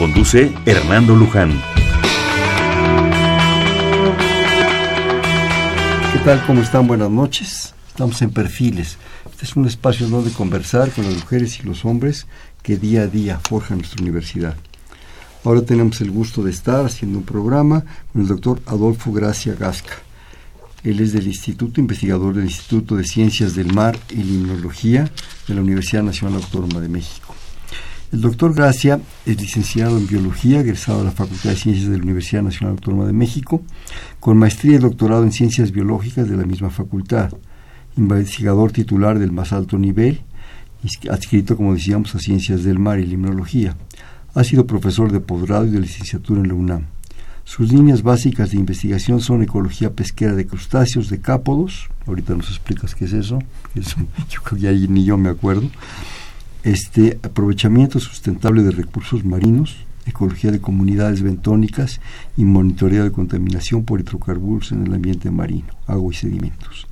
Conduce Hernando Luján. ¿Qué tal? ¿Cómo están? Buenas noches. Estamos en Perfiles. Este es un espacio donde conversar con las mujeres y los hombres que día a día forjan nuestra universidad. Ahora tenemos el gusto de estar haciendo un programa con el doctor Adolfo Gracia Gasca. Él es del Instituto Investigador del Instituto de Ciencias del Mar y Limnología de la Universidad Nacional Autónoma de México. El doctor Gracia es licenciado en Biología, egresado de la Facultad de Ciencias de la Universidad Nacional Autónoma de México, con maestría y doctorado en Ciencias Biológicas de la misma facultad, investigador titular del más alto nivel, adscrito, como decíamos, a Ciencias del Mar y Limnología. Ha sido profesor de posgrado y de licenciatura en la UNAM. Sus líneas básicas de investigación son ecología pesquera de crustáceos, de cápodos, ahorita nos explicas qué es eso, yo creo ni yo me acuerdo, este aprovechamiento sustentable de recursos marinos, ecología de comunidades bentónicas y monitoreo de contaminación por hidrocarburos en el ambiente marino, agua y sedimentos.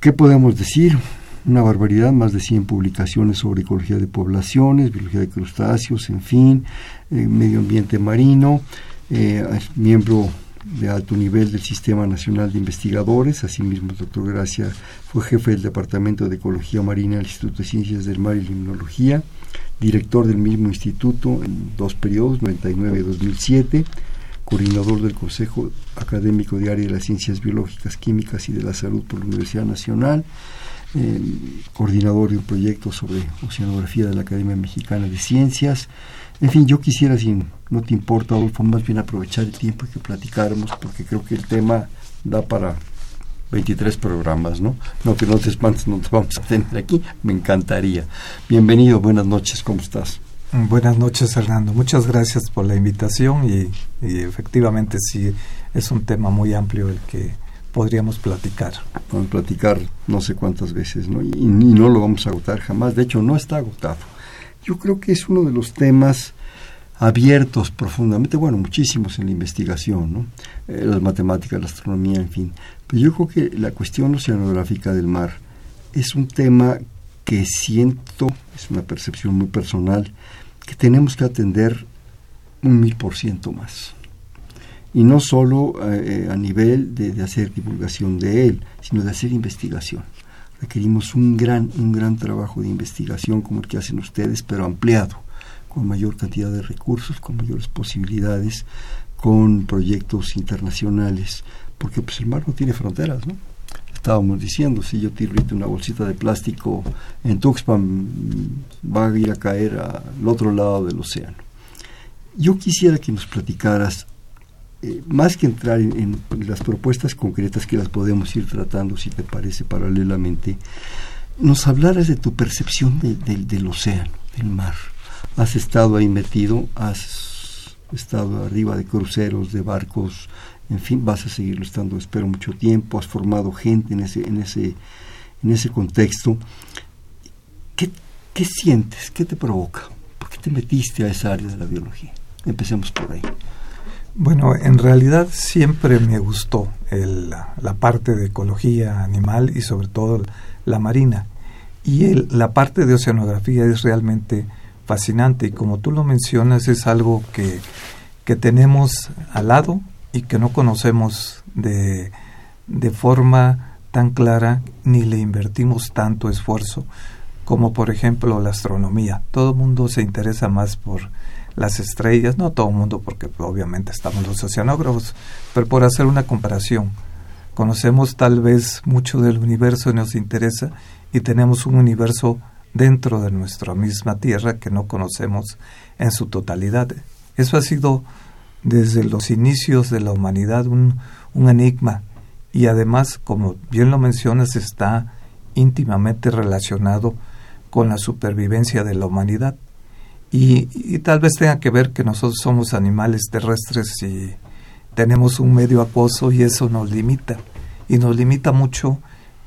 ¿Qué podemos decir? Una barbaridad, más de 100 publicaciones sobre ecología de poblaciones, biología de crustáceos, en fin, eh, medio ambiente marino, eh, miembro de alto nivel del Sistema Nacional de Investigadores. Asimismo, el doctor Gracia fue jefe del Departamento de Ecología Marina del Instituto de Ciencias del Mar y Limnología, director del mismo instituto en dos periodos, 99 y 2007, coordinador del Consejo Académico de Área de las Ciencias Biológicas, Químicas y de la Salud por la Universidad Nacional, eh, coordinador de un proyecto sobre oceanografía de la Academia Mexicana de Ciencias, en fin, yo quisiera, si no te importa, Adolfo, más bien aprovechar el tiempo y que platicáramos, porque creo que el tema da para 23 programas, ¿no? No que no te espantes, no te vamos a tener aquí, me encantaría. Bienvenido, buenas noches, ¿cómo estás? Buenas noches, Fernando. Muchas gracias por la invitación y, efectivamente sí es un tema muy amplio el que podríamos platicar. Platicar no sé cuántas veces, ¿no? y no lo vamos a agotar jamás. De hecho, no está agotado yo creo que es uno de los temas abiertos profundamente, bueno, muchísimos en la investigación, ¿no? Eh, las matemáticas, la astronomía, en fin. Pero yo creo que la cuestión oceanográfica del mar es un tema que siento, es una percepción muy personal, que tenemos que atender un mil por ciento más. Y no solo eh, a nivel de hacer divulgación de él, sino de hacer investigación requerimos un gran, un gran trabajo de investigación como el que hacen ustedes, pero ampliado, con mayor cantidad de recursos, con mayores posibilidades, con proyectos internacionales, porque pues el mar no tiene fronteras, ¿no? Estábamos diciendo, si yo tiro una bolsita de plástico en Tuxpan, va a ir a caer al otro lado del océano. Yo quisiera que nos platicaras eh, más que entrar en, las propuestas concretas que las podemos ir tratando, si te parece, paralelamente, nos hablaras de tu percepción del océano, del mar. Has estado ahí metido, has estado arriba de cruceros, de barcos, en fin, vas a seguirlo estando, espero, mucho tiempo, has formado gente en ese, en ese, en ese contexto. ¿Qué, ¿Qué sientes? ¿Qué te provoca? ¿Por qué te metiste a esa área de la biología? Empecemos por ahí. Bueno, en realidad siempre me gustó la parte de ecología animal y sobre todo la marina. Y la parte de oceanografía es realmente fascinante y como tú lo mencionas es algo que, que tenemos al lado y que no conocemos de, de forma tan clara ni le invertimos tanto esfuerzo como por ejemplo la astronomía. Todo el mundo se interesa más por las estrellas, no todo el mundo porque obviamente estamos los oceanógrafos, pero por hacer una comparación, conocemos tal vez mucho del universo y nos interesa y tenemos un universo dentro de nuestra misma Tierra que no conocemos en su totalidad. Eso ha sido desde los inicios de la humanidad un, un enigma y además, como bien lo mencionas, está íntimamente relacionado con la supervivencia de la humanidad Y, tal vez tenga que ver que nosotros somos animales terrestres y tenemos un medio acuoso y eso nos limita. Y nos limita mucho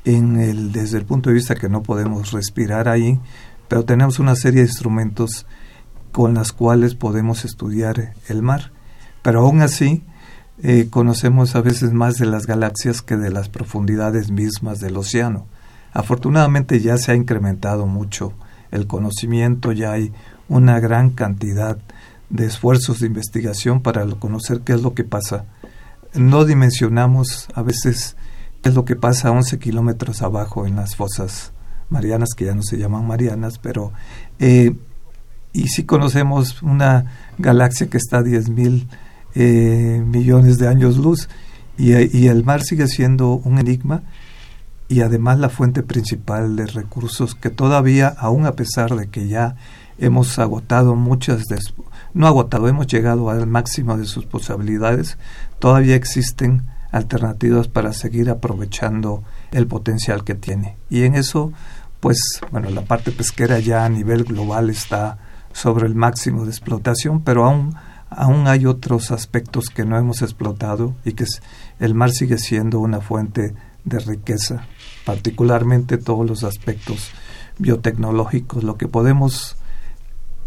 en el, desde el punto de vista que no podemos respirar ahí, pero tenemos una serie de instrumentos con las cuales podemos estudiar el mar. Pero aún así, eh, conocemos a veces más de las galaxias que de las profundidades mismas del océano. Afortunadamente ya se ha incrementado mucho el conocimiento, ya hay una gran cantidad de esfuerzos de investigación para conocer qué es lo que pasa. No dimensionamos a veces qué es lo que pasa a 11 kilómetros abajo en las fosas marianas, que ya no se llaman marianas, pero... Eh, y sí conocemos una galaxia que está a 10 mil eh, millones de años luz y, y el mar sigue siendo un enigma y además la fuente principal de recursos que todavía, aun a pesar de que ya hemos agotado muchas, de, no agotado, hemos llegado al máximo de sus posibilidades, todavía existen alternativas para seguir aprovechando el potencial que tiene. Y en eso, pues, bueno, la parte pesquera ya a nivel global está sobre el máximo de explotación, pero aún, aún hay otros aspectos que no hemos explotado y que el mar sigue siendo una fuente de riqueza, particularmente todos los aspectos biotecnológicos, lo que podemos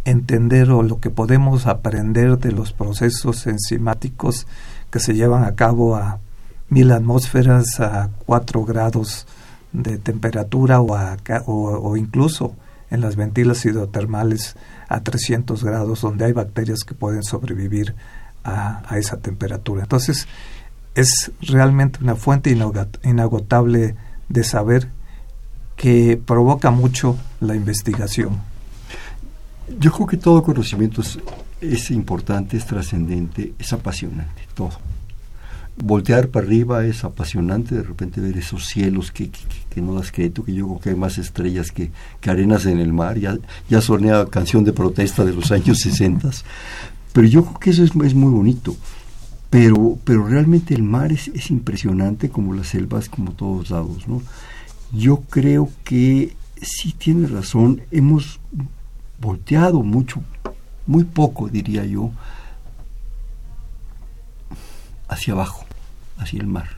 entender o lo que podemos aprender de los procesos enzimáticos que se llevan a cabo a mil atmósferas, a cuatro grados de temperatura o, o, incluso en las ventilas hidrotermales a 300 grados, donde hay bacterias que pueden sobrevivir a, a esa temperatura. Entonces, es realmente una fuente inagotable de saber que provoca mucho la investigación. Yo creo que todo conocimiento es, importante, es trascendente, es apasionante, todo. Voltear para arriba es apasionante, de repente ver esos cielos que, no das crédito, que yo creo que hay más estrellas que, arenas en el mar, ya, ya sonea canción de protesta de los años 60, pero yo creo que eso es, es muy bonito. Pero, pero realmente el mar es, es impresionante como las selvas, como todos lados, ¿no? Yo creo que sí tiene razón, hemos volteado mucho, muy poco diría yo, hacia abajo, hacia el mar.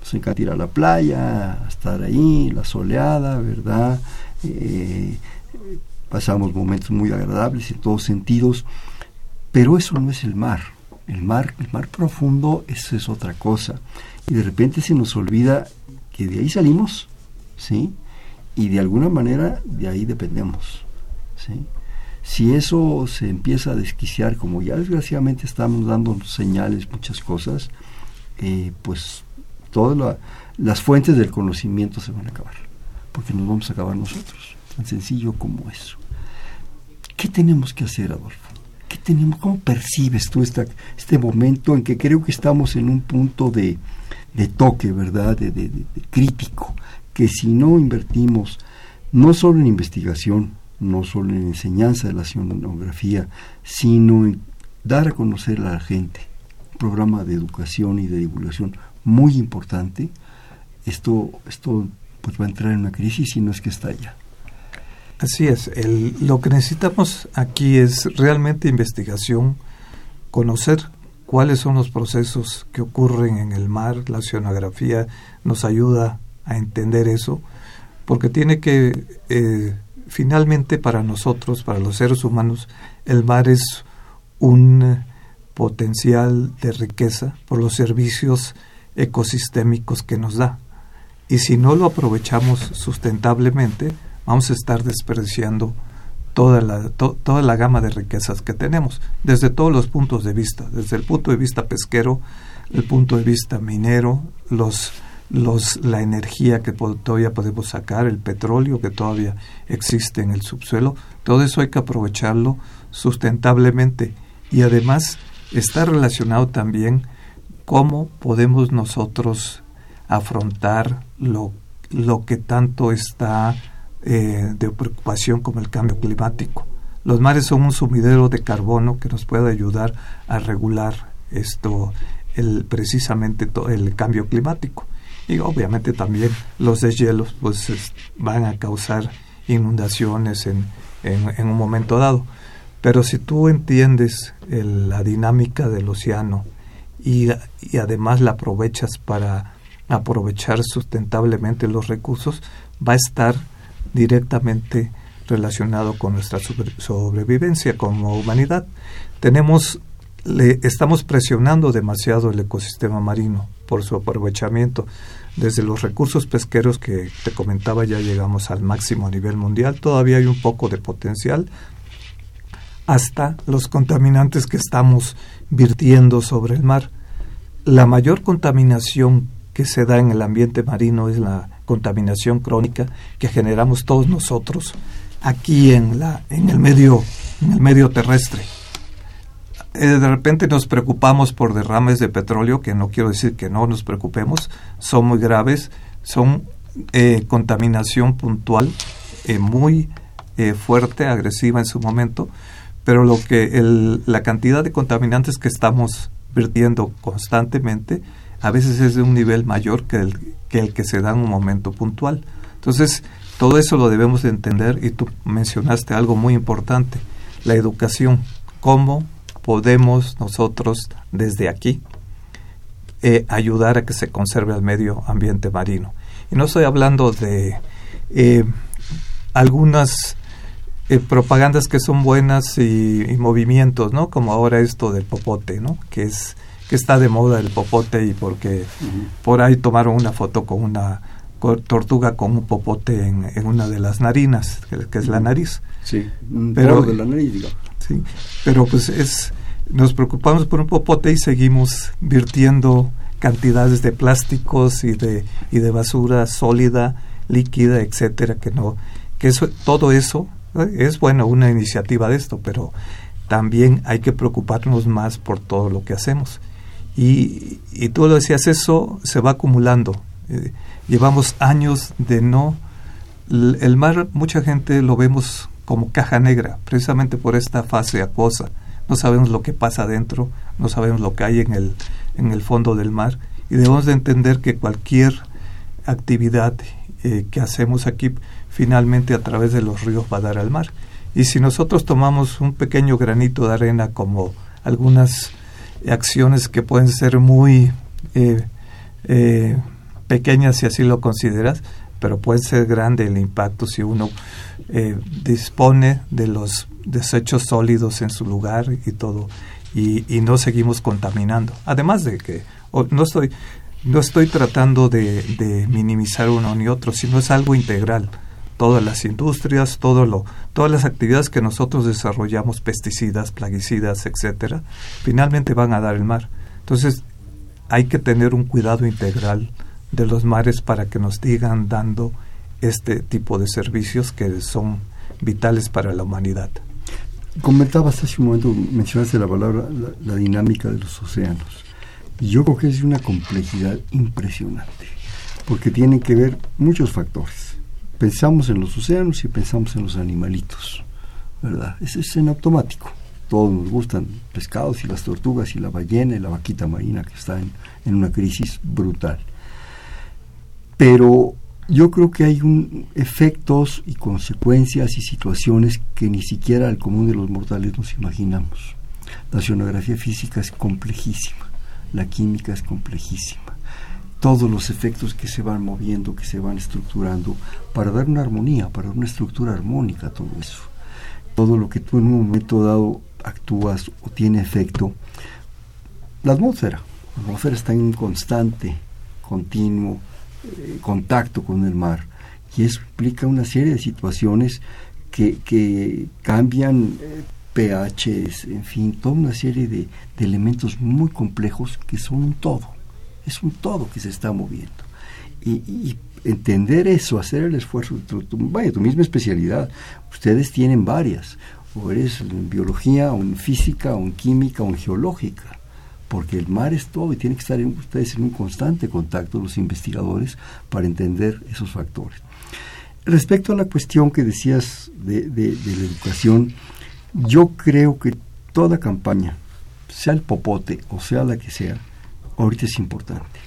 Nos encanta ir a la playa, estar ahí, la soleada, ¿verdad? Eh, pasamos momentos muy agradables en todos sentidos, pero eso no es el mar. El mar, el mar profundo, eso es otra cosa. Y de repente se nos olvida que de ahí salimos, ¿sí? Y de alguna manera de ahí dependemos. Si eso se empieza a desquiciar, como ya desgraciadamente estamos dando señales, muchas cosas, eh, pues todas las fuentes del conocimiento se van a acabar, porque nos vamos a acabar nosotros, tan sencillo como eso. ¿Qué tenemos que hacer, Adolfo? ¿Qué tenemos, ¿Cómo percibes tú esta, este momento en que creo que estamos en un punto de, toque, ¿verdad? de crítico, que si no invertimos no solo en investigación, no solo en enseñanza de la oceanografía, sino en dar a conocer a la gente un programa de educación y de divulgación muy importante. Esto, esto pues va a entrar en una crisis y no es que está ya. Así es, lo que necesitamos aquí es realmente investigación, conocer cuáles son los procesos que ocurren en el mar, la oceanografía nos ayuda a entender eso, porque tiene que eh, finalmente para nosotros, para los seres humanos, el mar es un potencial de riqueza por los servicios ecosistémicos que nos da. Y si no lo aprovechamos sustentablemente, vamos a estar desperdiciando toda la, toda la gama de riquezas que tenemos, desde todos los puntos de vista, desde el punto de vista pesquero, el punto de vista minero, los los, la energía que todavía podemos sacar, el petróleo que todavía existe en el subsuelo, todo eso hay que aprovecharlo sustentablemente y además está relacionado también cómo podemos nosotros afrontar lo, lo que tanto está eh, de preocupación como el cambio climático. Los mares son un sumidero de carbono que nos puede ayudar a regular esto, el, precisamente el cambio climático y obviamente también los deshielos pues van a causar inundaciones en, en, un momento dado. Pero si tú entiendes la dinámica del océano y, y además la aprovechas para aprovechar sustentablemente los recursos, va a estar directamente relacionado con nuestra sobrevivencia como humanidad. Tenemos, le, estamos presionando demasiado el ecosistema marino por su aprovechamiento. Desde los recursos pesqueros que te comentaba ya llegamos al máximo a nivel mundial, todavía hay un poco de potencial, hasta los contaminantes que estamos virtiendo sobre el mar. La mayor contaminación que se da en el ambiente marino es la contaminación crónica que generamos todos nosotros aquí en la en el medio en el medio terrestre. Eh, de repente nos preocupamos por derrames de petróleo, que no quiero decir que no nos preocupemos, son muy graves, son eh, contaminación puntual, eh, muy fuerte, agresiva en su momento, pero lo que el, la cantidad de contaminantes que estamos vertiendo constantemente a veces es de un nivel mayor que el que, el que se da en un momento puntual. Entonces, todo eso lo debemos de entender y tú mencionaste algo muy importante, la educación, cómo podemos nosotros desde aquí eh, ayudar a que se conserve el medio ambiente marino. Y no estoy hablando de eh, algunas eh, propagandas que son buenas y, movimientos, ¿no? Como ahora esto del popote, ¿no? Que es que está de moda el popote y porque por ahí tomaron una foto con una tortuga con un popote en, en una de las narinas, que, es la nariz. Sí, pero de la nariz, Sí, pero pues es nos preocupamos por un popote y seguimos virtiendo cantidades de plásticos y de y de basura sólida, líquida, etcétera, que no que eso todo eso ¿eh? es bueno una iniciativa de esto, pero también hay que preocuparnos más por todo lo que hacemos. Y, y tú lo decías, eso se va acumulando. Eh, llevamos años de no... El mar, mucha gente lo vemos como caja negra, precisamente por esta fase acuosa. No sabemos lo que pasa adentro, no sabemos lo que hay en el, en el fondo del mar y debemos de entender que cualquier actividad eh, que hacemos aquí finalmente a través de los ríos va a dar al mar. Y si nosotros tomamos un pequeño granito de arena como algunas acciones que pueden ser muy eh, eh, pequeñas si así lo consideras, pero puede ser grande el impacto si uno eh, dispone de los desechos sólidos en su lugar y todo, y, no seguimos contaminando. Además de que no estoy no estoy tratando de, de, minimizar uno ni otro, sino es algo integral. Todas las industrias, todo lo, todas las actividades que nosotros desarrollamos, pesticidas, plaguicidas, etcétera, finalmente van a dar el mar. Entonces, hay que tener un cuidado integral de los mares para que nos digan dando este tipo de servicios que son vitales para la humanidad. Comentabas hace un momento, mencionaste la palabra, la, dinámica de los océanos. Yo creo que es una complejidad impresionante, porque tienen que ver muchos factores. Pensamos en los océanos y pensamos en los animalitos, ¿verdad? Eso es en automático. Todos nos gustan pescados y las tortugas y la ballena y la vaquita marina que está en una crisis brutal pero yo creo que hay un, efectos y consecuencias y situaciones que ni siquiera al común de los mortales nos imaginamos. La oceanografía física es complejísima, la química es complejísima. Todos los efectos que se van moviendo, que se van estructurando, para dar una armonía, para dar una estructura armónica a todo eso. Todo lo que tú en un momento dado actúas o tiene efecto. La atmósfera, la atmósfera está en constante, continuo, eh, contacto con el mar y eso implica una serie de situaciones que, que cambian eh, pHs, en fin, toda una serie de, elementos muy complejos que son un todo, es un todo que se está moviendo. Y, entender eso, hacer el esfuerzo, vaya, tu misma especialidad, ustedes tienen varias, o eres en biología, o en física, o en química, o en geológica porque el mar es todo y tienen que estar ustedes en un constante contacto los investigadores para entender esos factores. Respecto a la cuestión que decías de, de, la educación, yo creo que toda campaña, sea el popote o sea la que sea, ahorita es importante.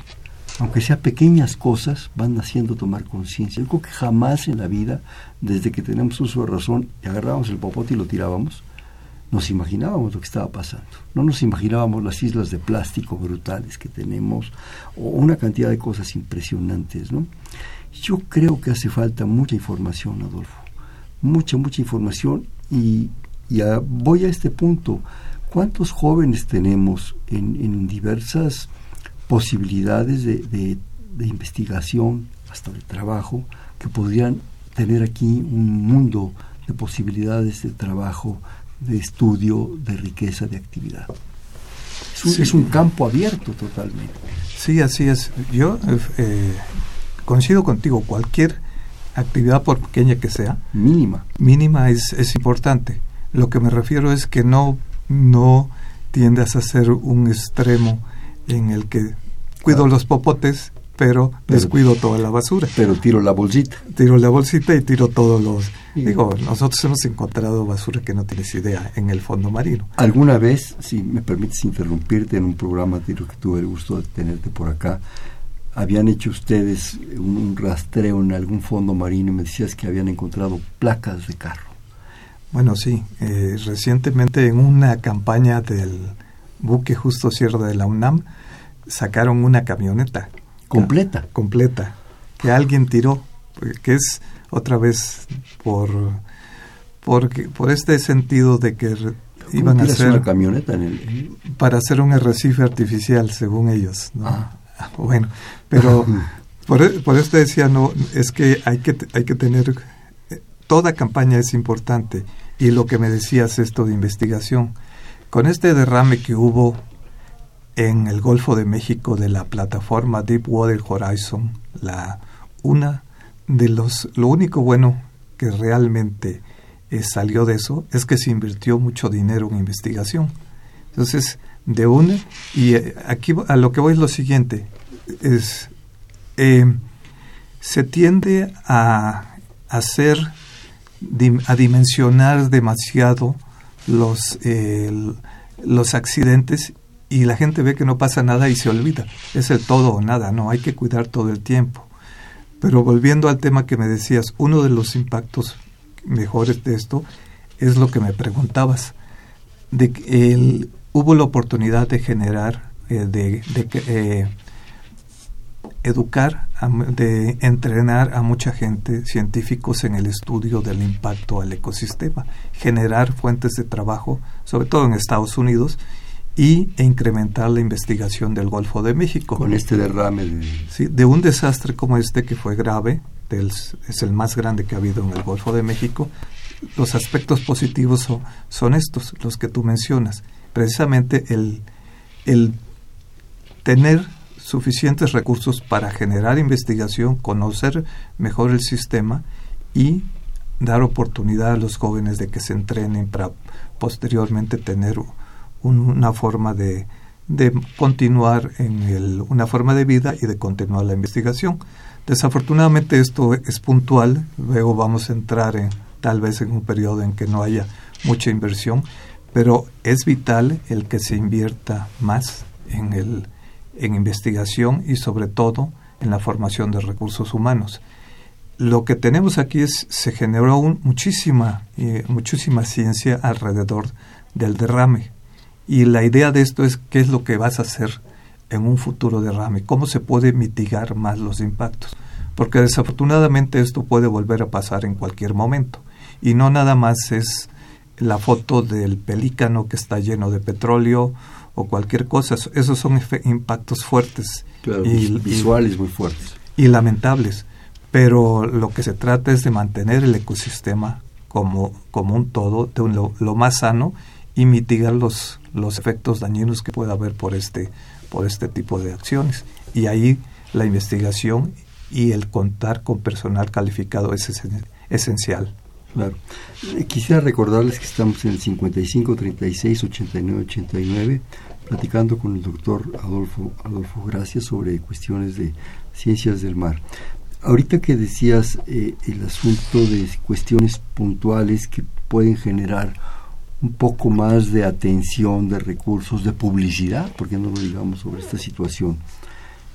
Aunque sea pequeñas cosas, van haciendo tomar conciencia. Creo que jamás en la vida, desde que tenemos uso de razón agarrábamos el popote y lo tirábamos, nos imaginábamos lo que estaba pasando. No nos imaginábamos las islas de plástico brutales que tenemos o una cantidad de cosas impresionantes, ¿no? Yo creo que hace falta mucha información, Adolfo. Mucha, mucha información y, voy a este punto. ¿Cuántos jóvenes tenemos en, diversas posibilidades de, de investigación, hasta de trabajo, que podrían tener aquí un mundo de posibilidades de trabajo, de estudio, de riqueza, de actividad. Es un, campo abierto totalmente. Sí, así es. Yo eh, coincido contigo, cualquier actividad, por pequeña que sea, mínima, mínima es, es importante. Lo que me refiero es que no, no tiendas a ser un extremo en el que cuido los popotes pero, descuido toda la basura. Pero tiro la bolsita. Tiro la bolsita y tiro todos los... Digo, nosotros hemos encontrado basura que no tienes idea en el fondo marino. ¿Alguna vez, si me permites interrumpirte en un programa que tuve el gusto de tenerte por acá, habían hecho ustedes un, rastreo en algún fondo marino y me decías que habían encontrado placas de carro? Bueno, sí. Eh, recientemente en una campaña del buque Justo Sierra de la UNAM sacaron una camioneta completa. Completa. Que alguien tiró, que es otra vez por, por, por este sentido de que iban a hacer una camioneta en el... para hacer un arrecife artificial según ellos ah. bueno pero por, por esto decía no es que hay que hay que tener toda campaña es importante y lo que me decías esto de investigación con este derrame que hubo en el Golfo de México de la plataforma Deepwater Horizon, la una de los lo único bueno que realmente eh, salió de eso es que se invirtió mucho dinero en investigación. Entonces, de una y eh, aquí a lo que voy es lo siguiente es eh, se tiende a hacer a dimensionar demasiado los los accidentes y la gente ve que no pasa nada y se olvida. Es el todo o nada, no, hay que cuidar todo el tiempo. Pero volviendo al tema que me decías, uno de los impactos mejores de esto es lo que me preguntabas, de que el, hubo la oportunidad de generar, eh, de, de eh, educar, de entrenar a mucha gente, científicos en el estudio del impacto al ecosistema, generar fuentes de trabajo, sobre todo en Estados Unidos, y e incrementar la investigación del Golfo de México. Con este derrame de... Sí, de un desastre como este que fue grave, es el más grande que ha habido en el Golfo de México, los aspectos positivos son, son estos, los que tú mencionas. Precisamente el, el tener suficientes recursos para generar investigación, conocer mejor el sistema y dar oportunidad a los jóvenes de que se entrenen para posteriormente tener una forma de, de continuar en el, una forma de vida y de continuar la investigación. Desafortunadamente esto es puntual, luego vamos a entrar en, tal vez en un periodo en que no haya mucha inversión, pero es vital el que se invierta más en, el, en investigación y sobre todo en la formación de recursos humanos. Lo que tenemos aquí es, se generó un, muchísima, eh, muchísima ciencia alrededor del derrame. Y la idea de esto es qué es lo que vas a hacer en un futuro derrame, cómo se puede mitigar más los impactos, porque desafortunadamente esto puede volver a pasar en cualquier momento. Y no nada más es la foto del pelícano que está lleno de petróleo o cualquier cosa, esos son impactos fuertes. Y visuales muy fuertes. y lamentables, pero lo que se trata es de mantener el ecosistema como, como un todo, de lo más sano y mitigar los, los efectos dañinos que pueda haber por este, por este tipo de acciones. Y ahí la investigación y el contar con personal calificado es esencial. Claro. Eh, quisiera recordarles que estamos en el 55 36 89 89 platicando con el doctor Adolfo Adolfo Gracias sobre cuestiones de ciencias del mar. Ahorita que decías eh, el asunto de cuestiones puntuales que pueden generar un poco más de atención, de recursos, de publicidad, porque no lo digamos sobre esta situación.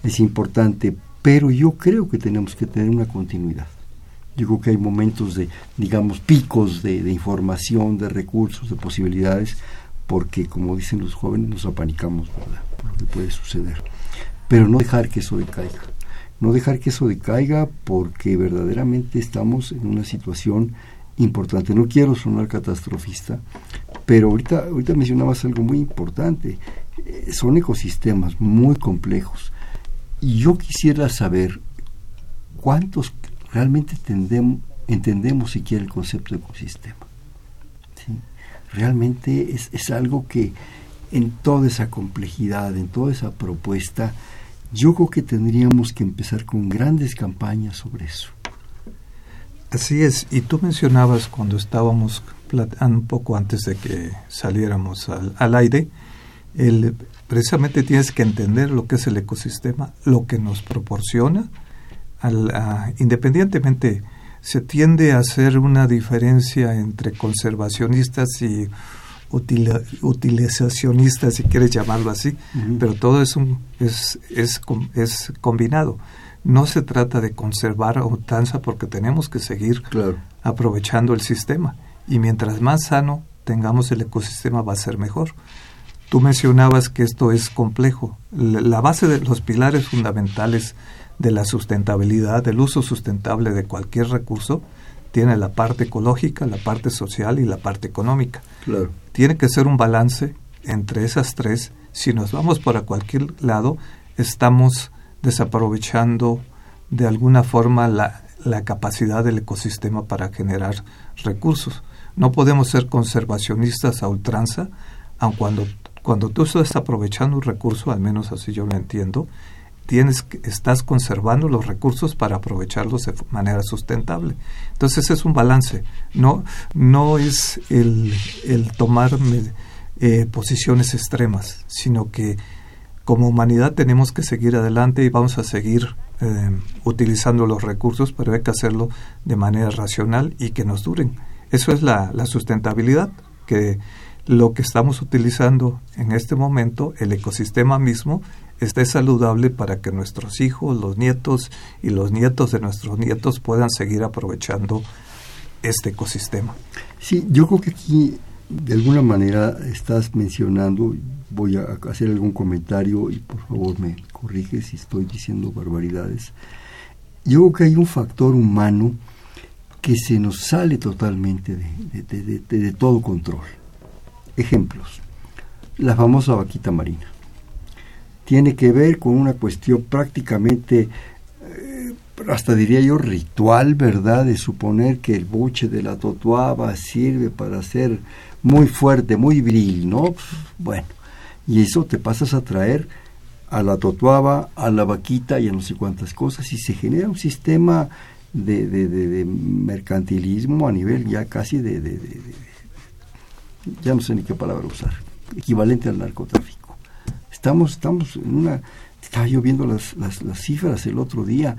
Es importante, pero yo creo que tenemos que tener una continuidad. Yo creo que hay momentos de, digamos, picos de, de información, de recursos, de posibilidades, porque, como dicen los jóvenes, nos apanicamos, ¿verdad? Por lo que puede suceder. Pero no dejar que eso decaiga. No dejar que eso decaiga porque verdaderamente estamos en una situación importante. No quiero sonar catastrofista, pero ahorita, ahorita mencionabas algo muy importante. Eh, son ecosistemas muy complejos. Y yo quisiera saber cuántos realmente entendemos, siquiera el concepto de ecosistema. Realmente es, es algo que en toda esa complejidad, en toda esa propuesta, yo creo que tendríamos que empezar con grandes campañas sobre eso. Así es, y tú mencionabas cuando estábamos un poco antes de que saliéramos al, aire, el, precisamente tienes que entender lo que es el ecosistema, lo que nos proporciona, al, independientemente se tiende a hacer una diferencia entre conservacionistas y utilizacionistas, si quieres llamarlo así, pero todo es, un, es, es, es combinado no se trata de conservar a ultranza porque tenemos que seguir aprovechando el sistema. Y mientras más sano tengamos el ecosistema va a ser mejor. Tú mencionabas que esto es complejo. La base de los pilares fundamentales de la sustentabilidad, del uso sustentable de cualquier recurso, tiene la parte ecológica, la parte social y la parte económica. Tiene que ser un balance entre esas tres. Si nos vamos para cualquier lado, estamos desaprovechando de alguna forma la, la capacidad del ecosistema para generar recursos. No podemos ser conservacionistas a ultranza, aun cuando, cuando tú estás aprovechando un recurso, al menos así yo lo entiendo, tienes estás conservando los recursos para aprovecharlos de manera sustentable. Entonces es un balance, no, no es el, el tomar eh, posiciones extremas, sino que como humanidad tenemos que seguir adelante y vamos a seguir eh, utilizando los recursos, pero hay que hacerlo de manera racional y que nos duren. Eso es la, sustentabilidad, que lo que estamos utilizando en este momento, el ecosistema mismo, esté saludable para que nuestros hijos, los nietos y los nietos de nuestros nietos puedan seguir aprovechando este ecosistema. Sí, yo creo que aquí de alguna manera estás mencionando, voy a hacer algún comentario y por favor me corrige si estoy diciendo barbaridades. Yo creo que hay un factor humano que se nos sale totalmente de, todo control. Ejemplos. La famosa vaquita marina. Tiene que ver con una cuestión prácticamente hasta diría yo ritual, ¿verdad? De suponer que el buche de la totuaba sirve para ser muy fuerte, muy viril, ¿no? Bueno, y eso te pasas a traer a la totuaba, a la vaquita y a no sé cuántas cosas, y se genera un sistema de, de, de, mercantilismo a nivel ya casi de, de, ya no sé ni qué palabra usar, equivalente al narcotráfico. Estamos, estamos en una estaba yo viendo las, las, cifras el otro día,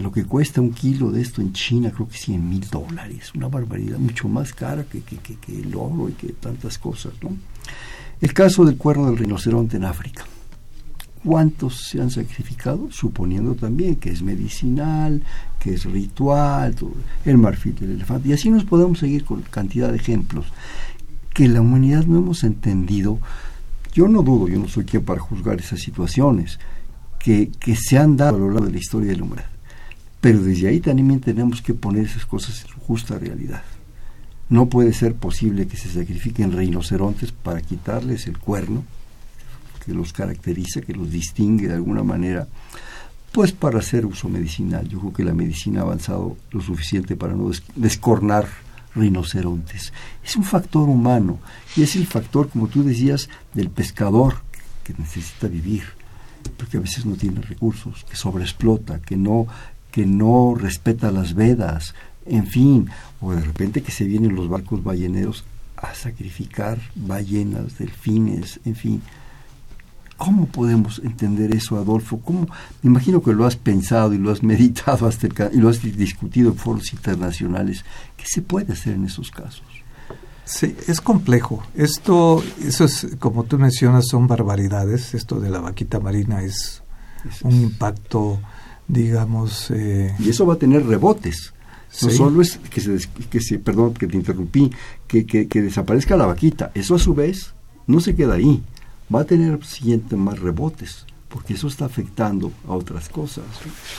lo que cuesta un kilo de esto en China, creo que 100 mil dólares, una barbaridad, mucho más cara que, que, que, el oro y que tantas cosas. ¿no? El caso del cuerno del rinoceronte en África. ¿Cuántos se han sacrificado? Suponiendo también que es medicinal, que es ritual, el marfil del elefante. Y así nos podemos seguir con cantidad de ejemplos que la humanidad no hemos entendido. Yo no dudo, yo no soy quien para juzgar esas situaciones, que, se han dado a lo largo de la historia de la humanidad. Pero desde ahí también tenemos que poner esas cosas en su justa realidad. No puede ser posible que se sacrifiquen rinocerontes para quitarles el cuerno que los caracteriza, que los distingue de alguna manera, pues para hacer uso medicinal. Yo creo que la medicina ha avanzado lo suficiente para no descornar rinocerontes. Es un factor humano y es el factor, como tú decías, del pescador que necesita vivir porque a veces no tiene recursos, que sobreexplota, que no, que no respeta las vedas, en fin, o de repente que se vienen los barcos balleneros a sacrificar ballenas, delfines, en fin. ¿Cómo podemos entender eso, Adolfo? ¿Cómo? Me imagino que lo has pensado y lo has meditado hasta y lo has discutido en foros internacionales. ¿Qué se puede hacer en esos casos? Sí, es complejo. Esto, eso es, como tú mencionas, son barbaridades. Esto de la vaquita marina es un impacto, digamos... Eh, y eso va a tener rebotes. No solo es que se, que se, perdón que te interrumpí, que, que, desaparezca la vaquita. Eso a su vez no se queda ahí. Va a tener siguiente más rebotes porque eso está afectando a otras cosas.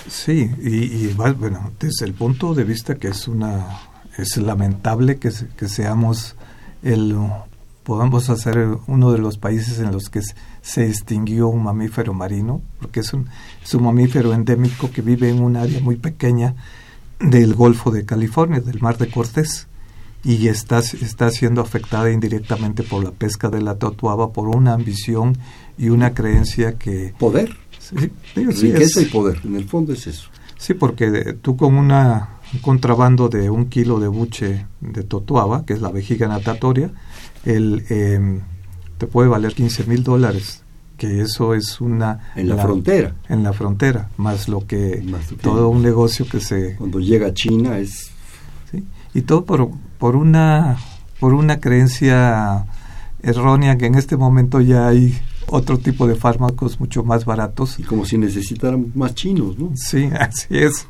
Sí, y, bueno, desde el punto de vista que es una es lamentable que, que seamos el podamos hacer uno de los países en los que se extinguió un mamífero marino, porque es un, es un mamífero endémico que vive en un área muy pequeña del Golfo de California, del Mar de Cortés, y está, está siendo afectada indirectamente por la pesca de la totuaba, por una ambición y una creencia que... Poder. Sí, Riqueza y poder, en el fondo es eso. Sí, porque tú con una, un contrabando de un kilo de buche de totuaba, que es la vejiga natatoria, el, em, te puede valer 15 mil dólares que eso es una... En la, frontera. En la frontera, más lo que... todo un negocio que se... Cuando llega a China es... ¿sí? Y todo por, por, una, por una creencia errónea que en este momento ya hay otro tipo de fármacos mucho más baratos. Y como si necesitaran más chinos, ¿no? Sí, así es.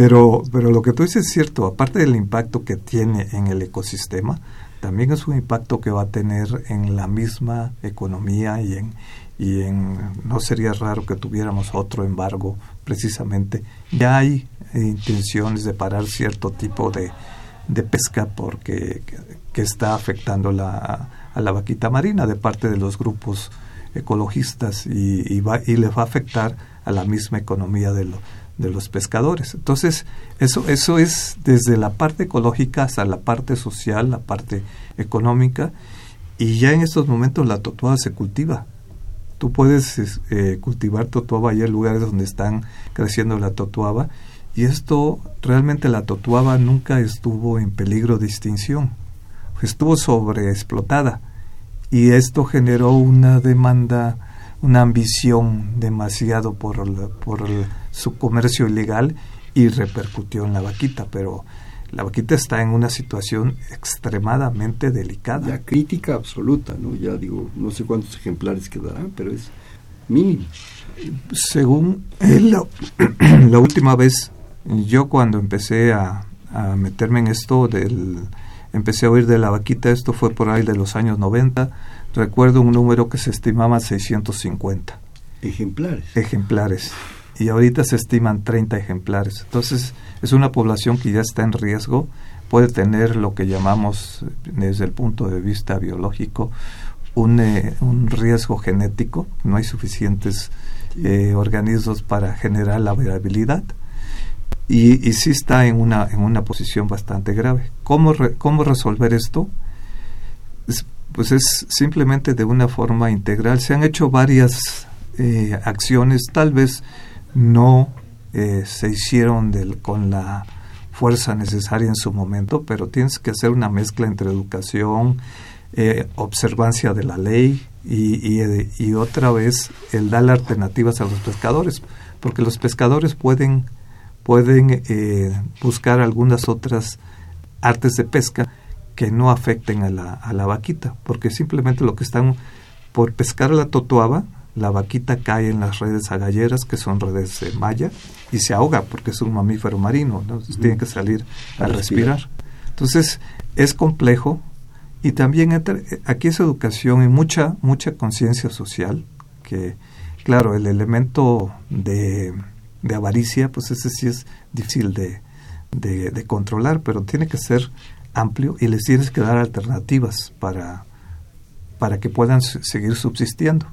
Pero, pero lo que tú dices es cierto, aparte del impacto que tiene en el ecosistema, también es un impacto que va a tener en la misma economía y en, y en, no sería raro que tuviéramos otro embargo precisamente. Ya hay intenciones de parar cierto tipo de, de pesca porque que, está afectando la, a la vaquita marina de parte de los grupos ecologistas y, y, va, y le va a afectar a la misma economía de, de los pescadores. Entonces, eso, eso es desde la parte ecológica hasta la parte social, la parte económica, y ya en estos momentos la totuada se cultiva tú puedes eh, cultivar totuaba hay lugares donde están creciendo la totuaba y esto realmente la totuaba nunca estuvo en peligro de extinción, estuvo sobreexplotada y esto generó una demanda, una ambición demasiado por, por su comercio ilegal y repercutió en la vaquita, pero la vaquita está en una situación extremadamente delicada. Ya crítica absoluta, ¿no? Ya digo, no sé cuántos ejemplares quedarán, pero es mínimo. Según la, la última vez, yo cuando empecé a, a, meterme en esto, del, empecé a oír de la vaquita, esto fue por ahí de los años 90, recuerdo un número que se estimaba 650. Ejemplares. Ejemplares y ahorita se estiman 30 ejemplares. Entonces es una población que ya está en riesgo, puede tener lo que llamamos desde el punto de vista biológico un, eh, un riesgo genético, no hay suficientes eh, organismos para generar la variabilidad y, sí está en una, en una posición bastante grave. ¿Cómo, cómo resolver esto? pues es simplemente de una forma integral. Se han hecho varias eh, acciones, tal vez no eh, se hicieron del, con la fuerza necesaria en su momento, pero tienes que hacer una mezcla entre educación, eh, observancia de la ley y, y, otra vez el dar alternativas a los pescadores, porque los pescadores pueden, pueden eh, buscar algunas otras artes de pesca que no afecten a la, a la vaquita, porque simplemente lo que están por pescar la totoaba, la vaquita cae en las redes agalleras, que son redes de malla, y se ahoga porque es un mamífero marino, ¿no? tiene que salir a, respirar. Entonces, es complejo y también aquí es educación y mucha, mucha conciencia social, que, claro, el elemento de, de, avaricia, pues ese sí es difícil de, de, de controlar, pero tiene que ser amplio y les tienes que dar alternativas para, para que puedan seguir subsistiendo.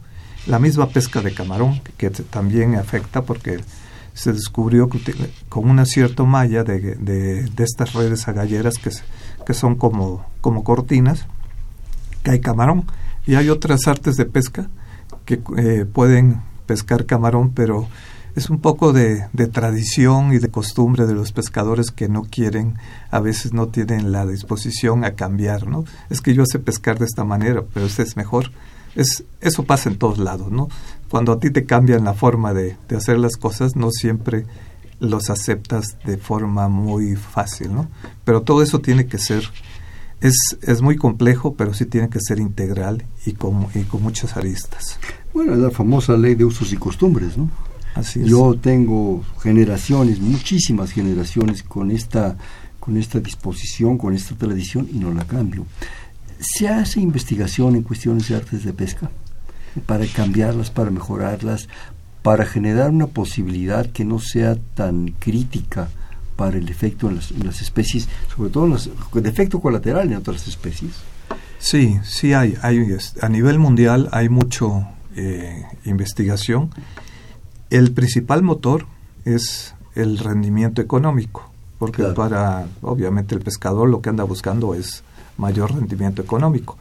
La misma pesca de camarón, que también afecta porque se descubrió que con una cierta malla de, de, estas redes agalleras que, que son como, como cortinas, que hay camarón. Y hay otras artes de pesca que eh, pueden pescar camarón, pero es un poco de, de, tradición y de costumbre de los pescadores que no quieren, a veces no tienen la disposición a cambiar, ¿no? Es que yo sé pescar de esta manera, pero este es mejor es, eso pasa en todos lados, ¿no? Cuando a ti te cambian la forma de, hacer las cosas, no siempre los aceptas de forma muy fácil, ¿no? Pero todo eso tiene que ser, es, es muy complejo, pero sí tiene que ser integral y con, y con muchas aristas. Bueno, es la famosa ley de usos y costumbres, ¿no? Yo tengo generaciones, muchísimas generaciones con esta, con esta disposición, con esta tradición y no la cambio. ¿Se hace investigación en cuestiones de artes de pesca? Para cambiarlas, para mejorarlas, para generar una posibilidad que no sea tan crítica para el efecto en las, especies, sobre todo en los, el efecto colateral en otras especies. Sí, sí hay, hay a nivel mundial hay mucho eh, investigación. El principal motor es el rendimiento económico, porque para obviamente el pescador lo que anda buscando es mayor rendimiento económico,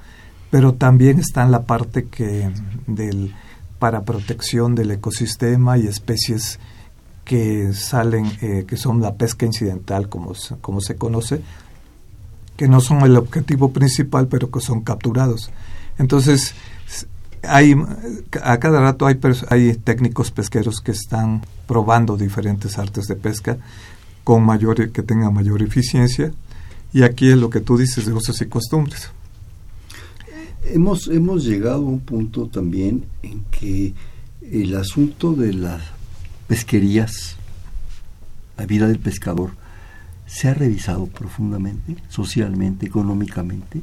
pero también está en la parte que del para protección del ecosistema y especies que salen, eh, que son la pesca incidental, como, como se conoce, que no son el objetivo principal, pero que son capturados. Entonces, hay, a cada rato hay, hay técnicos pesqueros que están probando diferentes artes de pesca con mayor, que tengan mayor eficiencia. Y aquí es lo que tú dices de usos y costumbres. Hemos, hemos llegado a un punto también en que el asunto de las pesquerías, la vida del pescador, se ha revisado profundamente, socialmente, económicamente.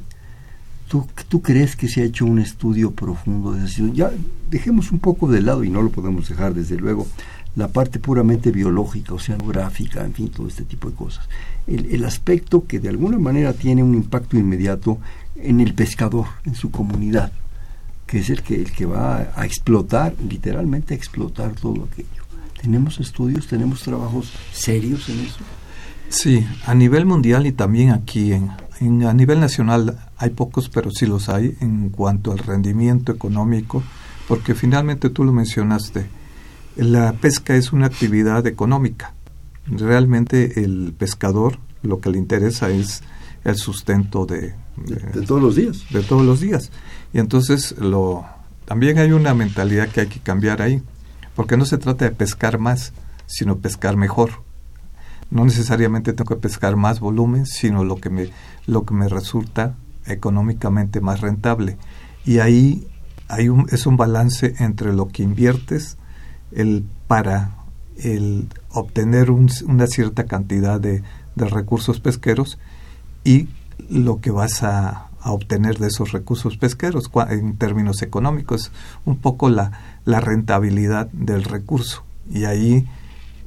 ¿Tú, ¿Tú, crees que se ha hecho un estudio profundo de esa Ya dejemos un poco de lado, y no lo podemos dejar desde luego, la parte puramente biológica, oceanográfica, en fin, todo este tipo de cosas. El, el aspecto que de alguna manera tiene un impacto inmediato en el pescador, en su comunidad, que es el que, el que va a, explotar, literalmente a explotar todo aquello. ¿Tenemos estudios, tenemos trabajos serios en eso? Sí, a nivel mundial y también aquí en, a nivel nacional hay pocos, pero sí los hay en cuanto al rendimiento económico, porque finalmente tú lo mencionaste, la pesca es una actividad económica. Realmente el pescador lo que le interesa es el sustento de, de, todos los días. De todos los días. Y entonces lo también hay una mentalidad que hay que cambiar ahí, porque no se trata de pescar más, sino pescar mejor. No necesariamente tengo que pescar más volumen, sino lo que me lo que me resulta económicamente más rentable. Y ahí hay un, es un balance entre lo que inviertes el para el obtener una cierta cantidad de, de recursos pesqueros y lo que vas a, obtener de esos recursos pesqueros en términos económicos, un poco la, la rentabilidad del recurso. Y ahí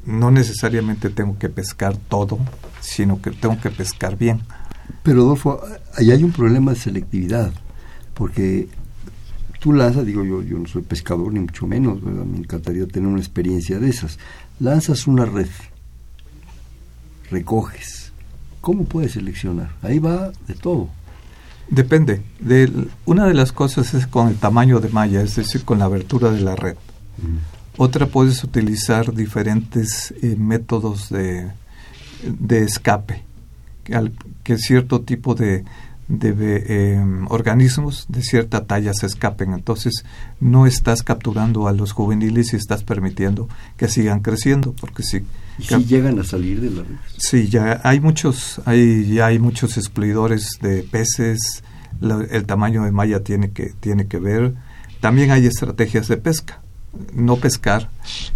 no necesariamente tengo que pescar todo, sino que tengo que pescar bien. Pero Adolfo, ahí hay un problema de selectividad, porque tú lanzas, digo yo, yo no soy pescador ni mucho menos, me encantaría tener una experiencia de esas. Lanzas una red, recoges, ¿cómo puedes seleccionar? Ahí va de todo. Depende. De, una de las cosas es con el tamaño de malla, es decir, con la abertura de la red. Otra puedes utilizar diferentes eh, métodos de, de escape, que, que cierto tipo de, de em, organismos de cierta talla se escapen. Entonces no estás capturando a los juveniles y estás permitiendo que sigan creciendo, porque si ¿Y si llegan a salir de la red? Sí, ya hay muchos, hay, ya hay muchos excluidores de peces, el tamaño de malla tiene que, tiene que ver. También hay estrategias de pesca. No pescar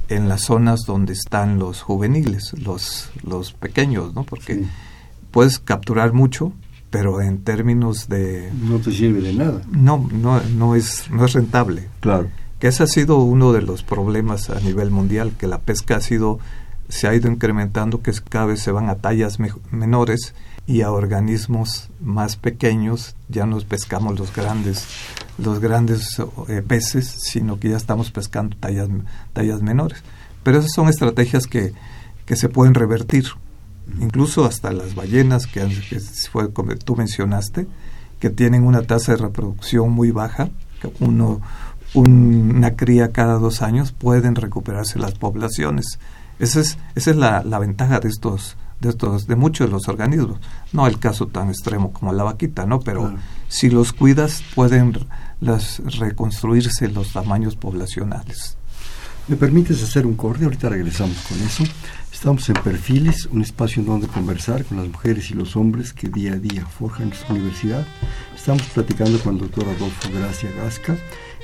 en las zonas donde están los juveniles, los, los pequeños, ¿no? Porque puedes capturar mucho, pero en términos de... No te sirve de nada. No, no, no, es, no es rentable. Claro. Que ese ha sido uno de los problemas a nivel mundial, que la pesca ha sido se ha ido incrementando, que cada vez se van a tallas menores y a organismos más pequeños, ya no pescamos los grandes, los grandes eh, peces, sino que ya estamos pescando tallas, tallas menores. Pero esas son estrategias que, que se pueden revertir, incluso hasta las ballenas que, que fue como tú mencionaste, que tienen una tasa de reproducción muy baja, uno, una cría cada dos años, pueden recuperarse las poblaciones esa es, esa es la, la ventaja de estos, de estos, de muchos de los organismos. No el caso tan extremo como la vaquita, ¿no? Pero si los cuidas, pueden las reconstruirse los tamaños poblacionales. ¿Me permites hacer un corte? Ahorita regresamos con eso. Estamos en Perfiles, un espacio en donde conversar con las mujeres y los hombres que día a día forjan nuestra universidad. Estamos platicando con el doctor Adolfo Gracia Gasca,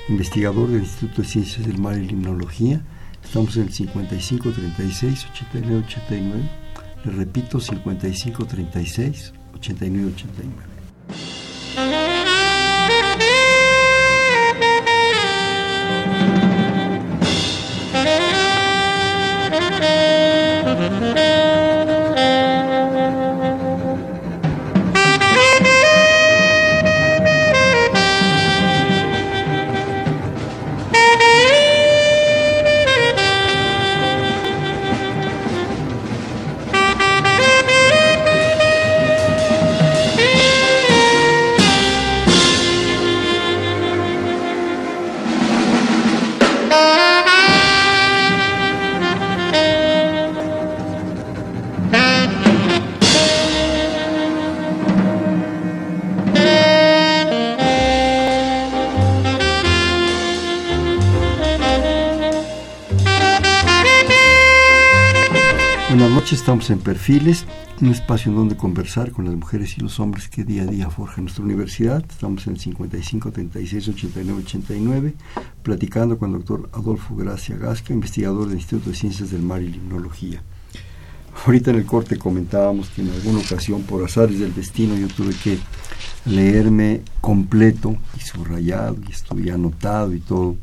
investigador del Instituto de Ciencias del Mar y Limnología Estamos en el 55 36 89 89. Le repito, 55 36 89 89. Perfiles, un espacio en donde conversar con las mujeres y los hombres que día a día forjan nuestra universidad. Estamos en el 55 36 89 89, platicando con el doctor Adolfo Gracia Gasca, investigador del Instituto de Ciencias del Mar y Limnología. Ahorita en el corte comentábamos que en alguna ocasión, por azares del destino, yo tuve que leerme completo y subrayado y estudiar anotado y todo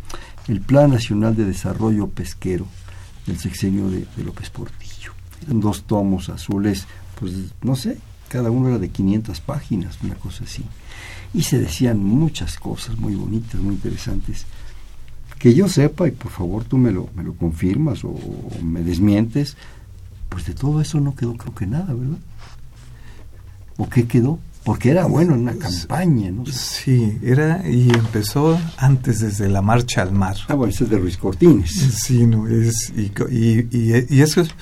el Plan Nacional de Desarrollo Pesquero del sexenio de, de López Portillo dos tomos azules, pues no sé, cada uno era de 500 páginas, una cosa así. Y se decían muchas cosas muy bonitas, muy interesantes. Que yo sepa, y por favor tú me lo, me lo confirmas o, me desmientes, pues de todo eso no quedó creo que nada, ¿verdad? ¿O qué quedó? Porque era bueno en una campaña, ¿no? Sí, era y empezó antes desde la marcha al mar. Ah, bueno, ese es de Ruiz Cortines. Sí, no, es, y, y, y, y eso es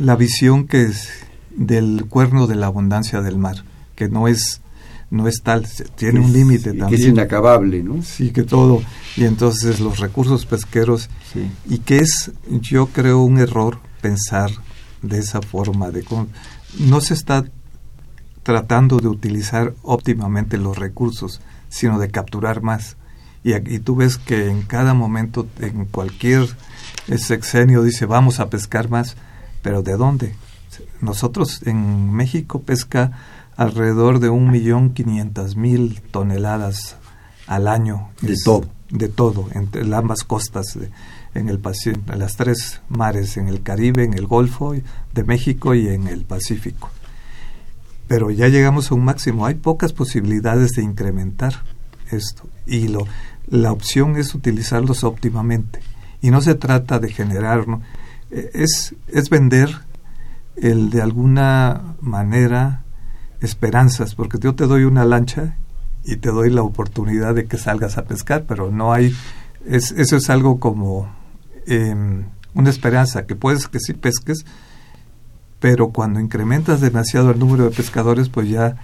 la visión que es del cuerno de la abundancia del mar, que no es no es tal, tiene un límite también. Que es inacabable, ¿no? Sí, que todo. Y entonces los recursos pesqueros, y que es, yo creo, un error pensar de esa forma, de no se está tratando de utilizar óptimamente los recursos, sino de capturar más. Y aquí tú ves que en cada momento, en cualquier sexenio, dice, vamos a pescar más, pero ¿de dónde? Nosotros en México pesca alrededor de un millón quinientas mil toneladas al año. De todo. De todo, entre ambas costas, en, el en las tres mares, en el Caribe, en el Golfo de México y en el Pacífico. Pero ya llegamos a un máximo, hay pocas posibilidades de incrementar esto y lo, la opción es utilizarlos óptimamente. Y no se trata de generar, es, es vender el de alguna manera esperanzas, porque yo te doy una lancha y te doy la oportunidad de que salgas a pescar, pero no hay, es, eso es algo como em, una esperanza, que puedes que sí pesques, pero cuando incrementas demasiado el número de pescadores, pues ya,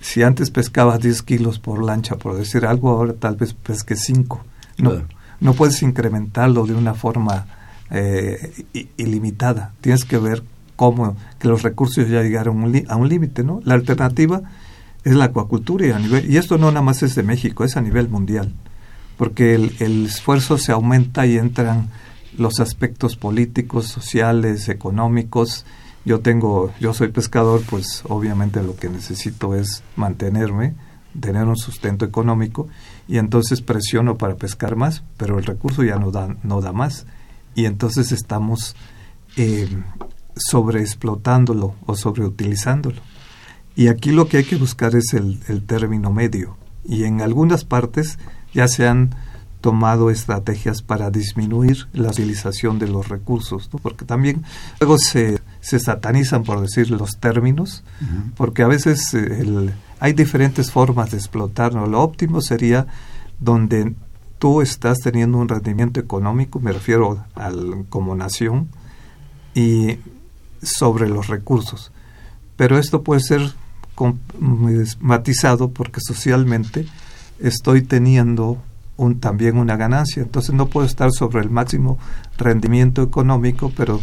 si antes pescabas 10 kilos por lancha, por decir algo, ahora tal vez pesques 5. No, no puedes incrementarlo de una forma eh, ilimitada. Tienes que ver cómo que los recursos ya llegaron a un límite, ¿no? La alternativa es la acuacultura y a nivel y esto no nada más es de México, es a nivel mundial, porque el, el esfuerzo se aumenta y entran los aspectos políticos, sociales, económicos. Yo tengo, yo soy pescador, pues obviamente lo que necesito es mantenerme, tener un sustento económico y entonces presiono para pescar más, pero el recurso ya no da, no da más y entonces estamos eh, sobreexplotándolo o sobreutilizándolo. Y aquí lo que hay que buscar es el, término medio. Y en algunas partes ya se han tomado estrategias para disminuir la utilización de los recursos, porque también luego se, se satanizan, por decir los términos, porque a veces eh, hay diferentes formas de explotarlo. Lo óptimo sería donde tú estás teniendo un rendimiento económico, me refiero al, como nación, y sobre los recursos. Pero esto puede ser matizado porque socialmente estoy teniendo un, también una ganancia. Entonces no puedo estar sobre el máximo rendimiento económico, pero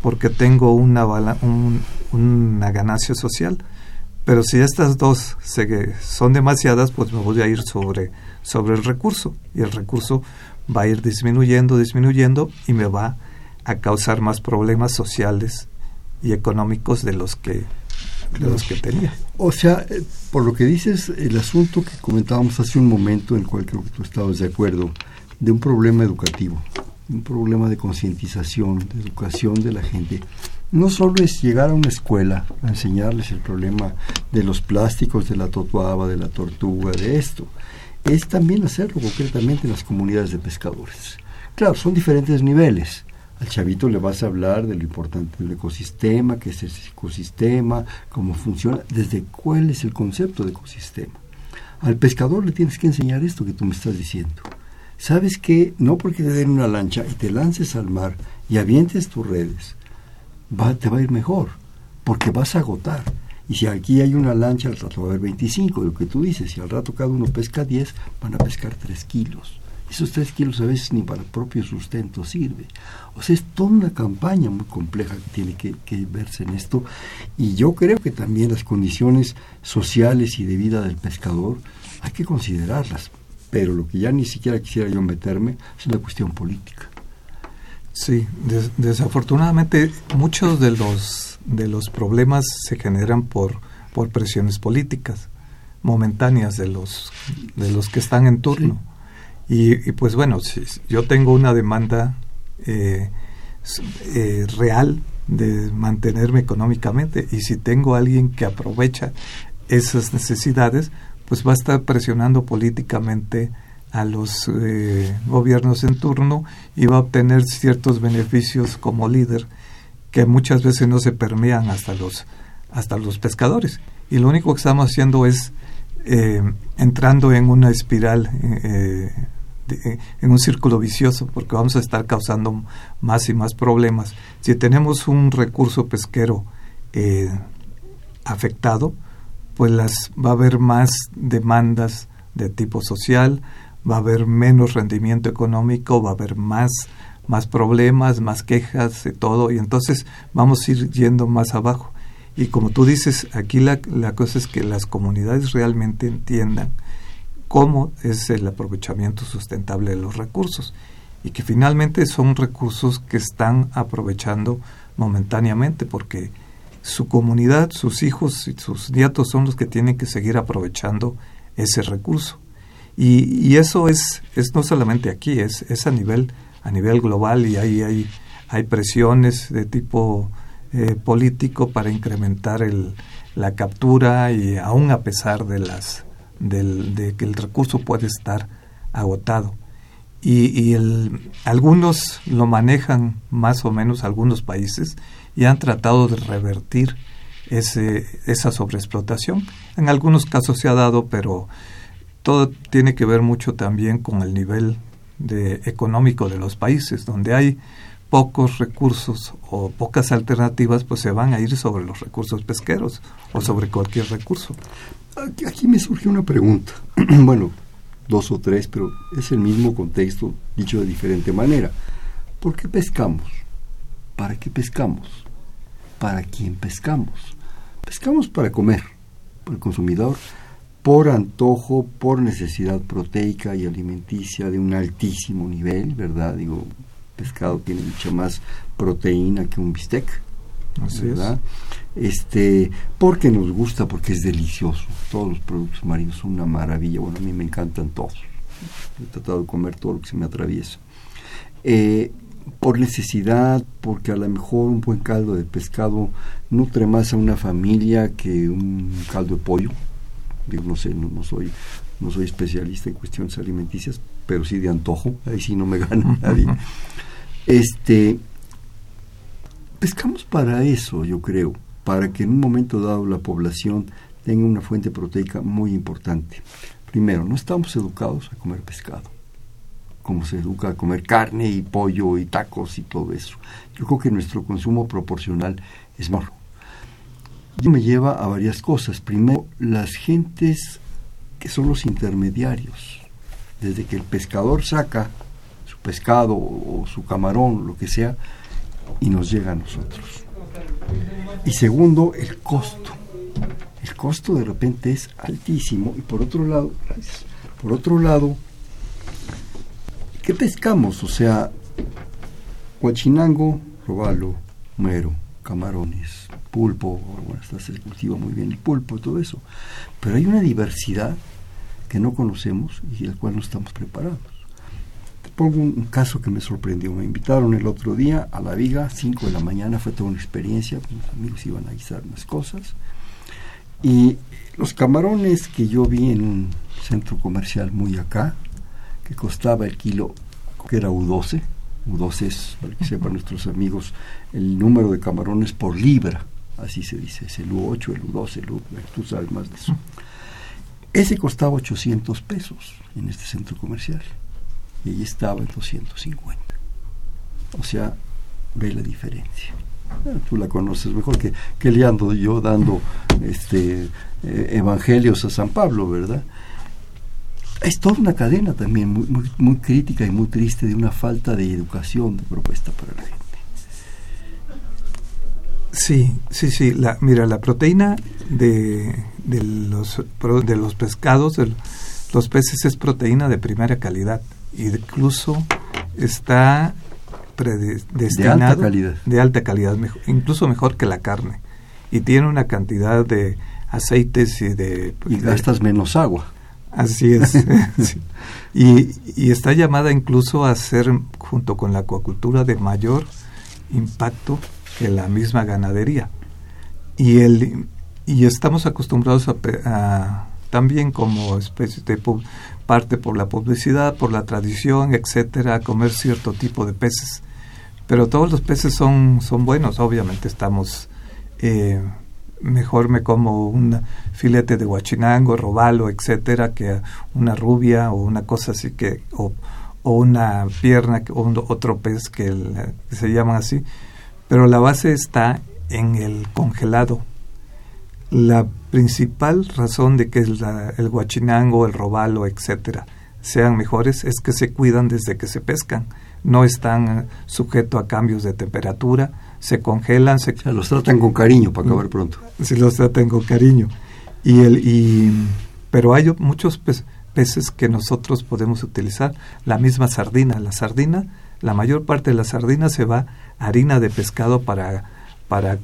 porque tengo una, una ganancia social. Pero si estas dos se, son demasiadas, pues me voy a ir sobre sobre el recurso y el recurso va a ir disminuyendo, disminuyendo y me va a causar más problemas sociales y económicos de los que de los que tenía. O sea, eh, por lo que dices, el asunto que comentábamos hace un momento, en el cual creo que tú estabas de acuerdo, de un problema educativo, un problema de concientización, de educación de la gente. No solo es llegar a una escuela a enseñarles el problema de los plásticos, de la totuaba, de la tortuga, de esto. Es también hacerlo concretamente en las comunidades de pescadores. Claro, son diferentes niveles. Al chavito le vas a hablar de lo importante del ecosistema, qué es el ecosistema, cómo funciona, desde cuál es el concepto de ecosistema. Al pescador le tienes que enseñar esto que tú me estás diciendo. ¿Sabes que No porque te den una lancha y te lances al mar y avientes tus redes, va, te va a ir mejor, porque vas a agotar. Y si aquí hay una lancha, al rato va a haber 25, lo que tú dices, si al rato cada uno pesca 10, van a pescar 3 kilos. Esos 3 kilos a veces ni para el propio sustento sirve. O sea, es toda una campaña muy compleja que tiene que, verse en esto. Y yo creo que también las condiciones sociales y de vida del pescador hay que considerarlas pero lo que ya ni siquiera quisiera yo meterme es la cuestión política. Sí, desafortunadamente muchos de los de los problemas se generan por por presiones políticas momentáneas de los de los que están en turno. Y, pues bueno si yo tengo una demanda eh, eh, real de mantenerme económicamente y si tengo alguien que aprovecha esas necesidades pues va a estar presionando políticamente a los eh, gobiernos en turno y va a obtener ciertos beneficios como líder que muchas veces no se permean hasta los hasta los pescadores. Y lo único que estamos haciendo es eh, entrando en una espiral eh, en un círculo vicioso porque vamos a estar causando más y más problemas. Si tenemos un recurso pesquero afectado pues las va a haber más demandas de tipo social, va a haber menos rendimiento económico, va a haber más más problemas, más quejas, de todo, y entonces vamos a ir yendo más abajo. Y como tú dices, aquí la, la cosa es que las comunidades realmente entiendan cómo es el aprovechamiento sustentable de los recursos y que finalmente son recursos que están aprovechando momentáneamente porque su comunidad, sus hijos y sus nietos son los que tienen que seguir aprovechando ese recurso. Y, eso es, es no solamente aquí, es, es a nivel a nivel global y ahí hay, hay presiones de tipo eh, político para incrementar el, la captura y aún a pesar de las del, de que el recurso puede estar agotado y, y el, algunos lo manejan más o menos algunos países y han tratado de revertir ese, esa sobreexplotación. En algunos casos se ha dado, pero todo tiene que ver mucho también con el nivel de, económico de los países, donde hay pocos recursos o pocas alternativas, pues se van a ir sobre los recursos pesqueros o sobre cualquier recurso. Aquí, aquí me surge una pregunta. bueno, dos o tres, pero es el mismo contexto dicho de diferente manera. ¿Por qué pescamos? ¿Para qué pescamos? ¿Para quién pescamos? Pescamos para comer, por el consumidor, por antojo, por necesidad proteica y alimenticia de un altísimo nivel, ¿verdad? Digo, pescado tiene mucha más proteína que un bistec, ¿verdad? Este, porque nos gusta, porque es delicioso. Todos los productos marinos son una maravilla. Bueno, a mí me encantan todos. He tratado de comer todo lo que se me atraviesa. Eh, por necesidad, porque a lo mejor un buen caldo de pescado nutre más a una familia que un caldo de pollo. Digo, no sé, no, soy no soy especialista en cuestiones alimenticias, pero sí de antojo, ahí sí no me gana nadie. Este pescamos para eso, yo creo, para que en un momento dado la población tenga una fuente proteica muy importante. Primero, no estamos educados a comer pescado como se educa a comer carne y pollo y tacos y todo eso. Yo creo que nuestro consumo proporcional es malo. Y me lleva a varias cosas. Primero, las gentes que son los intermediarios. Desde que el pescador saca su pescado o su camarón, lo que sea, y nos llega a nosotros. Y segundo, el costo. El costo de repente es altísimo. Y por otro lado, por otro lado, ¿qué pescamos? O sea, Huachinango, robalo, mero, camarones, pulpo, bueno, hasta se cultiva muy bien el pulpo y todo eso. Pero hay una diversidad que no conocemos y el cual no estamos preparados. Te pongo un, caso que me sorprendió. Me invitaron el otro día a la viga, 5 de la mañana, fue toda una experiencia, mis amigos iban a guisar unas cosas. Y los camarones que yo vi en un centro comercial muy acá, que costaba el kilo, que era U12, U12 es, para que sepan nuestros amigos, el número de camarones por libra, así se dice, es el U8, el U12, el U, tú sabes más de eso. Ese costaba 800 pesos en este centro comercial y ahí estaba en 250. O sea, ve la diferencia. tú la conoces mejor que, que le ando yo dando este eh, evangelios a San Pablo, ¿verdad? es toda una cadena también muy, muy, muy, crítica y muy triste de una falta de educación de propuesta para la gente. Sí, sí, sí. La, mira, la proteína de, de, los, de los pescados, de los peces, es proteína de primera calidad. Incluso está predestinado de alta calidad, de alta calidad incluso mejor que la carne. Y tiene una cantidad de aceites y de... Y gastas menos agua. Así es. y, y, está llamada incluso a ser, junto con la acuacultura, de mayor impacto que la misma ganadería. Y, el, y estamos acostumbrados a, también como especie de parte por la publicidad, por la tradición, etcétera, a comer cierto tipo de peces. Pero todos los peces son, son buenos, obviamente estamos eh, mejor me como un filete de guachinango, robalo, etcétera, que una rubia o una cosa así que o, una pierna o otro pez que, se llaman así, pero la base está en el congelado. La principal razón de que el, el guachinango, el robalo, etcétera, sean mejores es que se cuidan desde que se pescan, no están sujetos a cambios de temperatura, se congelan. Se, los tratan con cariño para acabar pronto. Sí, los tratan con cariño. Y el, y, pero hay muchos peces que nosotros podemos utilizar. La misma sardina. La sardina, la mayor parte de la sardina se va harina de pescado para, para,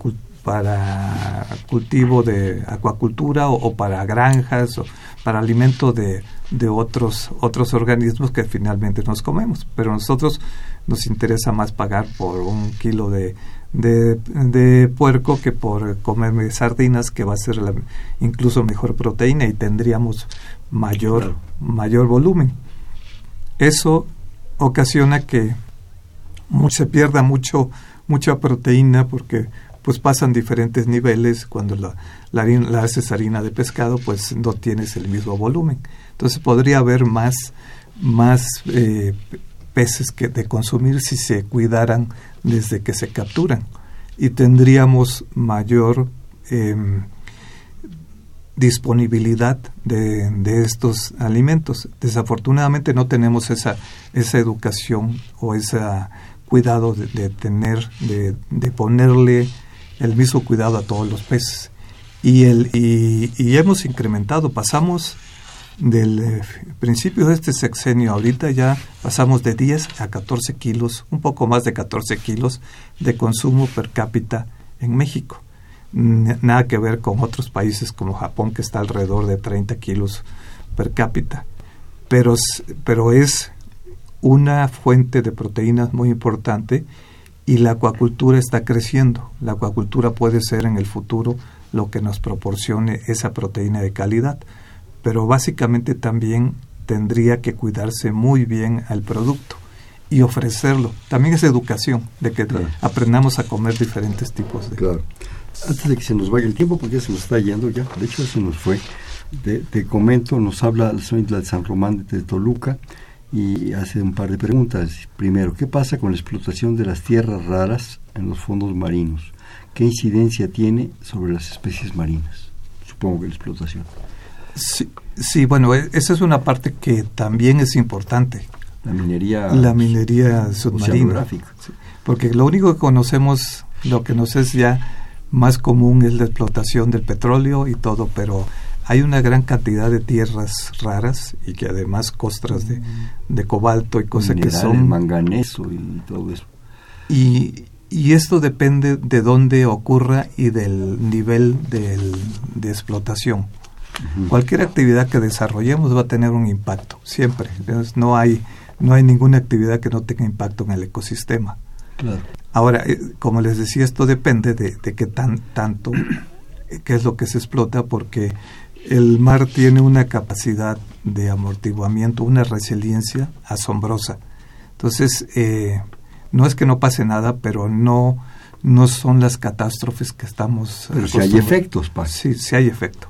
para cultivo de acuacultura o, para granjas o para alimento de, de otros, otros organismos que finalmente nos comemos. Pero a nosotros nos interesa más pagar por un kilo de, de, puerco que por comerme sardinas, que va a ser incluso mejor proteína y tendríamos mayor, mayor volumen. Eso ocasiona que se pierda mucho, mucha proteína porque pues pasan diferentes niveles. Cuando la, harina, la haces harina de pescado, pues no tienes el mismo volumen. Entonces podría haber más, más eh, peces que de consumir si se cuidaran desde que se capturan y tendríamos mayor em, disponibilidad de, de, estos alimentos. Desafortunadamente no tenemos esa, esa educación o ese cuidado de, tener, de, de, ponerle el mismo cuidado a todos los peces. Y, el, y, y hemos incrementado, pasamos del eh, principio de este sexenio ahorita ya pasamos de 10 a 14 kilos, un poco más de 14 kilos de consumo per cápita en México. nada que ver con otros países como Japón que está alrededor de 30 kilos per cápita. Pero, pero es una fuente de proteínas muy importante y la acuacultura está creciendo. La acuacultura puede ser en el futuro lo que nos proporcione esa proteína de calidad pero básicamente también tendría que cuidarse muy bien al producto y ofrecerlo. También es educación, de que aprendamos a comer diferentes tipos de... Claro. Antes de que se nos vaya el tiempo, porque ya se nos está yendo ya, de hecho se nos fue, te, comento, nos habla la señora de San Román de Toluca y hace un par de preguntas. Primero, ¿qué pasa con la explotación de las tierras raras en los fondos marinos? ¿Qué incidencia tiene sobre las especies marinas? Supongo que la explotación. Sí, sí, bueno, e, esa es una parte que también es importante. La minería. La minería submarina. porque lo único que conocemos, lo que nos es ya más común es la explotación del petróleo y todo, pero hay una gran cantidad de tierras raras y que además costras de, de cobalto y cosas que son manganeso y todo eso Y, y esto depende de dónde ocurra y del nivel del, de explotación. Cualquier actividad que desarrollemos va a tener un impacto, siempre. no hay, no hay ninguna actividad que no tenga impacto en el ecosistema. Ahora, eh, como les decía, esto depende de, de qué tan, tanto, qué es lo que se explota, porque el mar tiene una capacidad de amortiguamiento, una resiliencia asombrosa. Entonces, eh, no es que no pase nada, pero no, no son las catástrofes que estamos... Pero si hay efectos, Sí, sí hay efecto.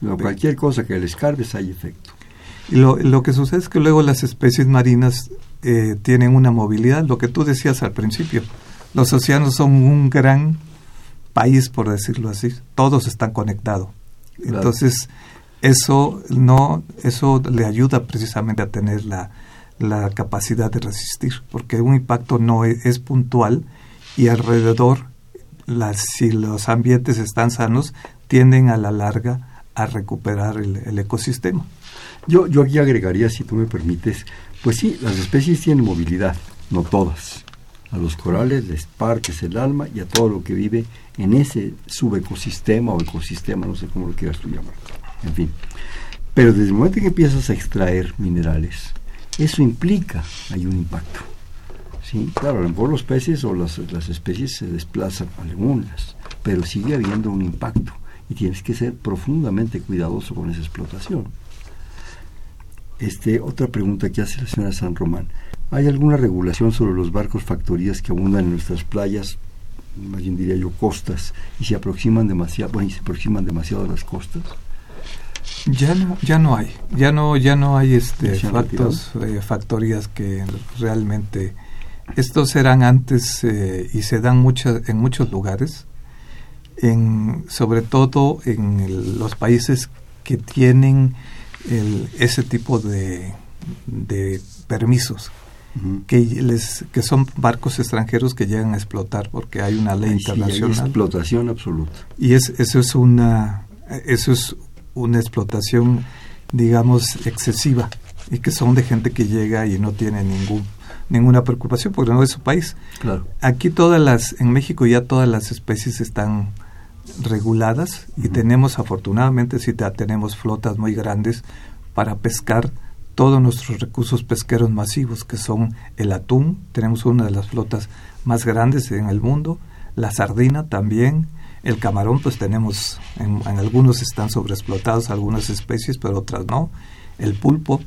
cualquier cosa que le escarbes hay efecto. Y lo, lo, que sucede es que luego las especies marinas eh, tienen una movilidad, lo que tú decías al principio. Los océanos son un gran país, por decirlo así. Todos están conectados. Entonces, eso no, eso le ayuda precisamente a tener la, la capacidad de resistir, porque un impacto no e, es, puntual y alrededor, las, si los ambientes están sanos, tienden a la larga a recuperar el, ecosistema. Yo, yo aquí agregaría, si tú me permites, pues sí, las especies tienen movilidad, no todas. A los corales les partes el alma y a todo lo que vive en ese subecosistema o ecosistema, no sé cómo lo quieras tú llamar. En fin. Pero desde el momento en que empiezas a extraer minerales, eso implica, hay un impacto. ¿sí? Claro, a lo mejor los peces o las, las especies se desplazan algunas, pero sigue habiendo un impacto y tienes que ser profundamente cuidadoso con esa explotación. Este, otra pregunta que hace la señora San Román. ¿Hay alguna regulación sobre los barcos factorías que abundan en nuestras playas, más bien diría yo costas, y se aproximan demasiado, bueno, y se aproximan demasiado a las costas? Ya no, ya no hay, ya no, ya no hay este factos, eh, factorías que realmente estos eran antes eh, y se dan muchas en muchos lugares, en sobre todo en los países que tienen ese tipo de, de permisos. Que les que son barcos extranjeros que llegan a explotar porque hay una ley internacional explotación absoluta y es eso es una eso es una explotación, digamos, excesiva y que son de gente que llega y no tiene ningún ninguna preocupación porque no es su país. Claro. Aquí todas las en México ya todas las especies están reguladas y tenemos afortunadamente sí tenemos flotas muy grandes para pescar todos nuestros recursos pesqueros masivos que son el atún, tenemos una de las flotas más grandes en el mundo, la sardina también, el camarón, pues tenemos, en, algunos están sobreexplotados algunas especies, pero otras no. El pulpo,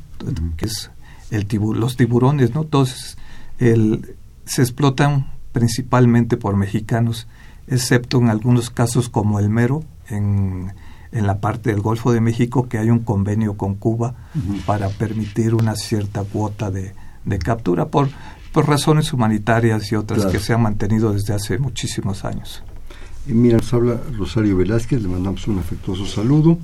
que es el los tiburones, ¿no? Todos el, se explotan principalmente por mexicanos, excepto en algunos casos como el mero, en, en la parte del Golfo de México, que hay un convenio con Cuba para permitir una cierta cuota de, de captura por, por razones humanitarias y otras que se han mantenido desde hace muchísimos años. Mira, nos habla Rosario Velázquez, le mandamos un afectuoso saludo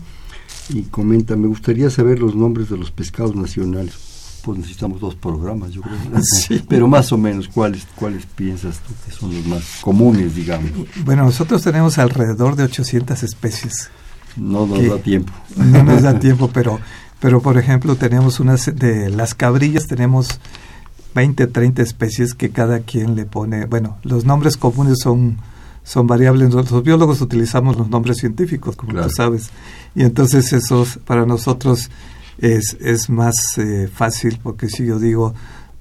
y comenta, me gustaría saber los nombres de los pescados nacionales. Pues necesitamos dos programas, yo creo. Sí. Pero más o menos, ¿cuáles, ¿cuáles piensas tú que son los más comunes, digamos? Bueno, nosotros tenemos alrededor de 800 especies. No nos da tiempo. No nos da tiempo, pero, pero por ejemplo tenemos unas de las cabrillas, tenemos 20, 30 especies que cada quien le pone, bueno, los nombres comunes son son variables. Los biólogos utilizamos los nombres científicos, como tú sabes, y entonces eso para nosotros es, es más eh, fácil, porque si yo digo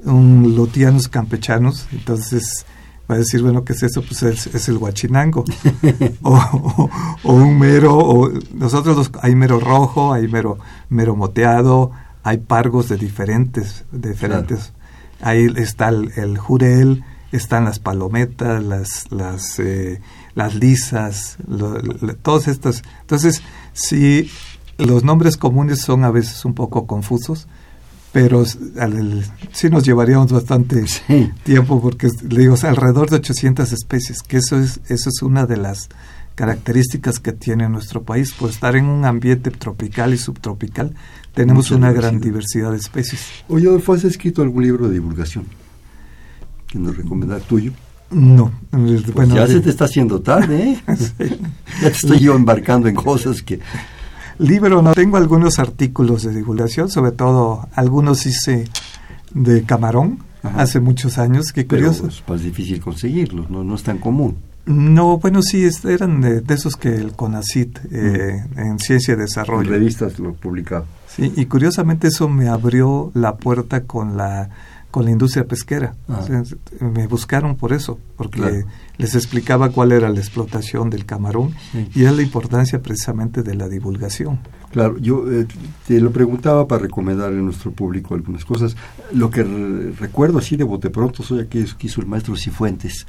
un lutianos campechanos, entonces va a decir, bueno, ¿qué es eso? Pues es, el guachinango. o, un mero, o nosotros los, hay mero rojo, hay mero, mero moteado, hay pargos de diferentes, diferentes. Ahí está el, el jurel, están las palometas, las, las, eh, las lisas, todos estos. Entonces, sí, los nombres comunes son a veces un poco confusos, pero sí nos llevaríamos bastante tiempo porque, le digo, alrededor de 800 especies, que eso es, eso es una de las características que tiene nuestro país, por estar en un ambiente tropical y subtropical, tenemos una gran diversidad de especies. Oye, ¿has escrito algún libro de divulgación? que nos recomendar tuyo? No. Pues bueno, ya se te está haciendo tarde, ¿eh? Ya te estoy yo embarcando en cosas que... Libro, no. Tengo algunos artículos de divulgación, sobre todo algunos hice de camarón, hace muchos años. Qué curioso. es más difícil conseguirlos, no, no es tan común. No, bueno, sí, eran de, esos que el CONACIT eh, en Ciencia y Desarrollo. En revistas lo publicaba. Sí, y curiosamente eso me abrió la puerta con la con la industria pesquera. Ah. me buscaron por eso, porque les explicaba cuál era la explotación del camarón y es la importancia precisamente de la divulgación. Claro, yo eh, te lo preguntaba para recomendar a nuestro público algunas cosas. Lo que recuerdo así de bote pronto soy aquello que hizo el maestro Cifuentes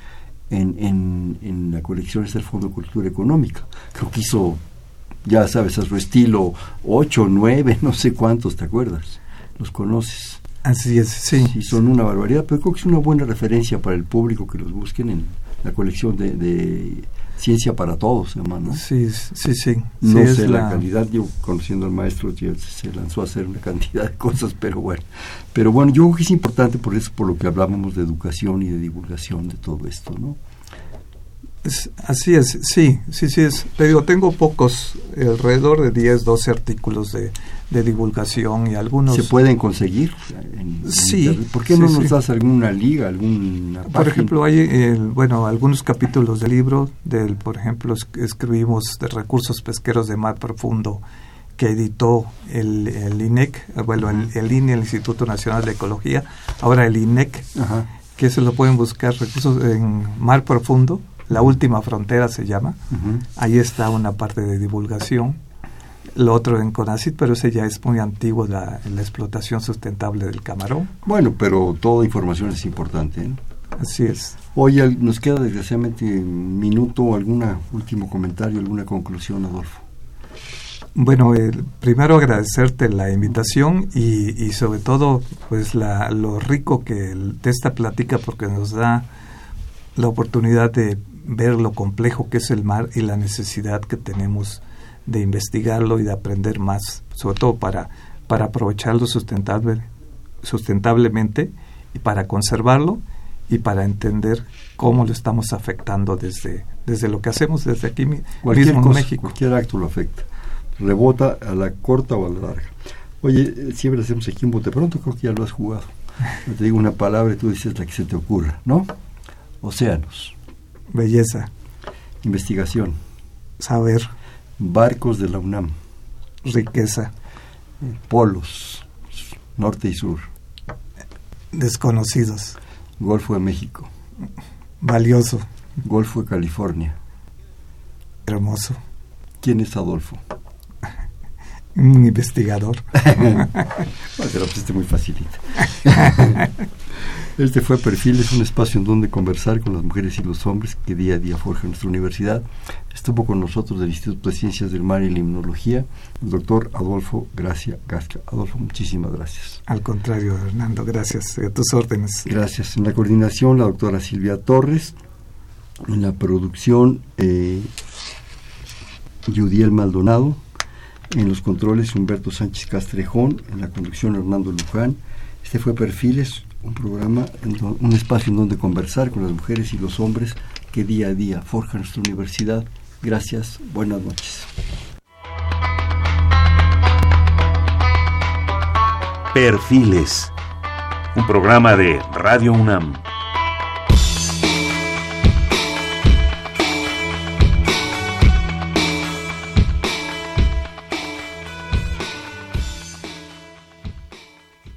en, en, en la colección del Fondo de Cultura Económica. Creo que hizo, ya sabes, a su estilo, ocho, nueve, no sé cuántos, ¿te acuerdas? Los conoces. Así es, sí. Sí, son una barbaridad, pero creo que es una buena referencia para el público que los busquen en la colección de, Ciencia para Todos, hermano. Sí, sí, sí. No sé la... calidad, yo conociendo al maestro se lanzó a hacer una cantidad de cosas, pero bueno. Pero bueno, yo creo que es importante por eso, por lo que hablábamos de educación y de divulgación de todo esto, ¿no? Así es, sí, sí, sí es. Te digo, tengo pocos, alrededor de 10, 12 artículos de, de divulgación y algunos... ¿Se pueden conseguir? sí. ¿Por qué no nos das alguna liga, alguna Por ejemplo, hay, bueno, algunos capítulos del libro, del, por ejemplo, escribimos de recursos pesqueros de mar profundo que editó el, el INEC, bueno, el, el INE, el Instituto Nacional de Ecología, ahora el INEC, que se lo pueden buscar recursos en mar profundo, la última frontera se llama. Ahí está una parte de divulgación. Lo otro en CONACIT, pero ese ya es muy antiguo, la, la explotación sustentable del camarón. Bueno, pero toda información es importante. ¿no? Así es. Oye, nos queda desgraciadamente un minuto, algún último comentario, alguna conclusión, Adolfo. Bueno, primero agradecerte la invitación y, y sobre todo pues la, lo rico que de esta plática porque nos da la oportunidad de ver lo complejo que es el mar y la necesidad que tenemos de investigarlo y de aprender más, sobre todo para, para aprovecharlo sustentable, sustentablemente y para conservarlo y para entender cómo lo estamos afectando desde, desde lo que hacemos desde aquí mismo en México. Cualquier acto lo afecta, rebota a la corta o a la larga. Oye, eh, siempre hacemos aquí un bote pronto, creo que ya lo has jugado. te digo una palabra y tú dices la que se te ocurra, ¿no? Océanos. Belleza. Investigación. Saber. Barcos de la UNAM. Riqueza. Polos. Norte y sur. Desconocidos. Golfo de México. Valioso. Golfo de California. Hermoso. ¿Quién es Adolfo? Un investigador. Pues muy facilito. Este fue Perfiles, un espacio en donde conversar con las mujeres y los hombres que día a día forjan nuestra universidad. Estuvo con nosotros del Instituto de Ciencias del Mar y la Inmunología, el doctor Adolfo Gracia Gasca. Adolfo, muchísimas gracias. Al contrario, Hernando, gracias. A tus órdenes. Gracias. En la coordinación, la doctora Silvia Torres. En la producción, eh, Yudiel Maldonado. En los controles, Humberto Sánchez Castrejón. En la conducción, Hernando Luján. Este fue Perfiles, un programa, un espacio en donde conversar con las mujeres y los hombres que día a día forjan nuestra universidad. Gracias, buenas noches. Perfiles, un programa de Radio UNAM.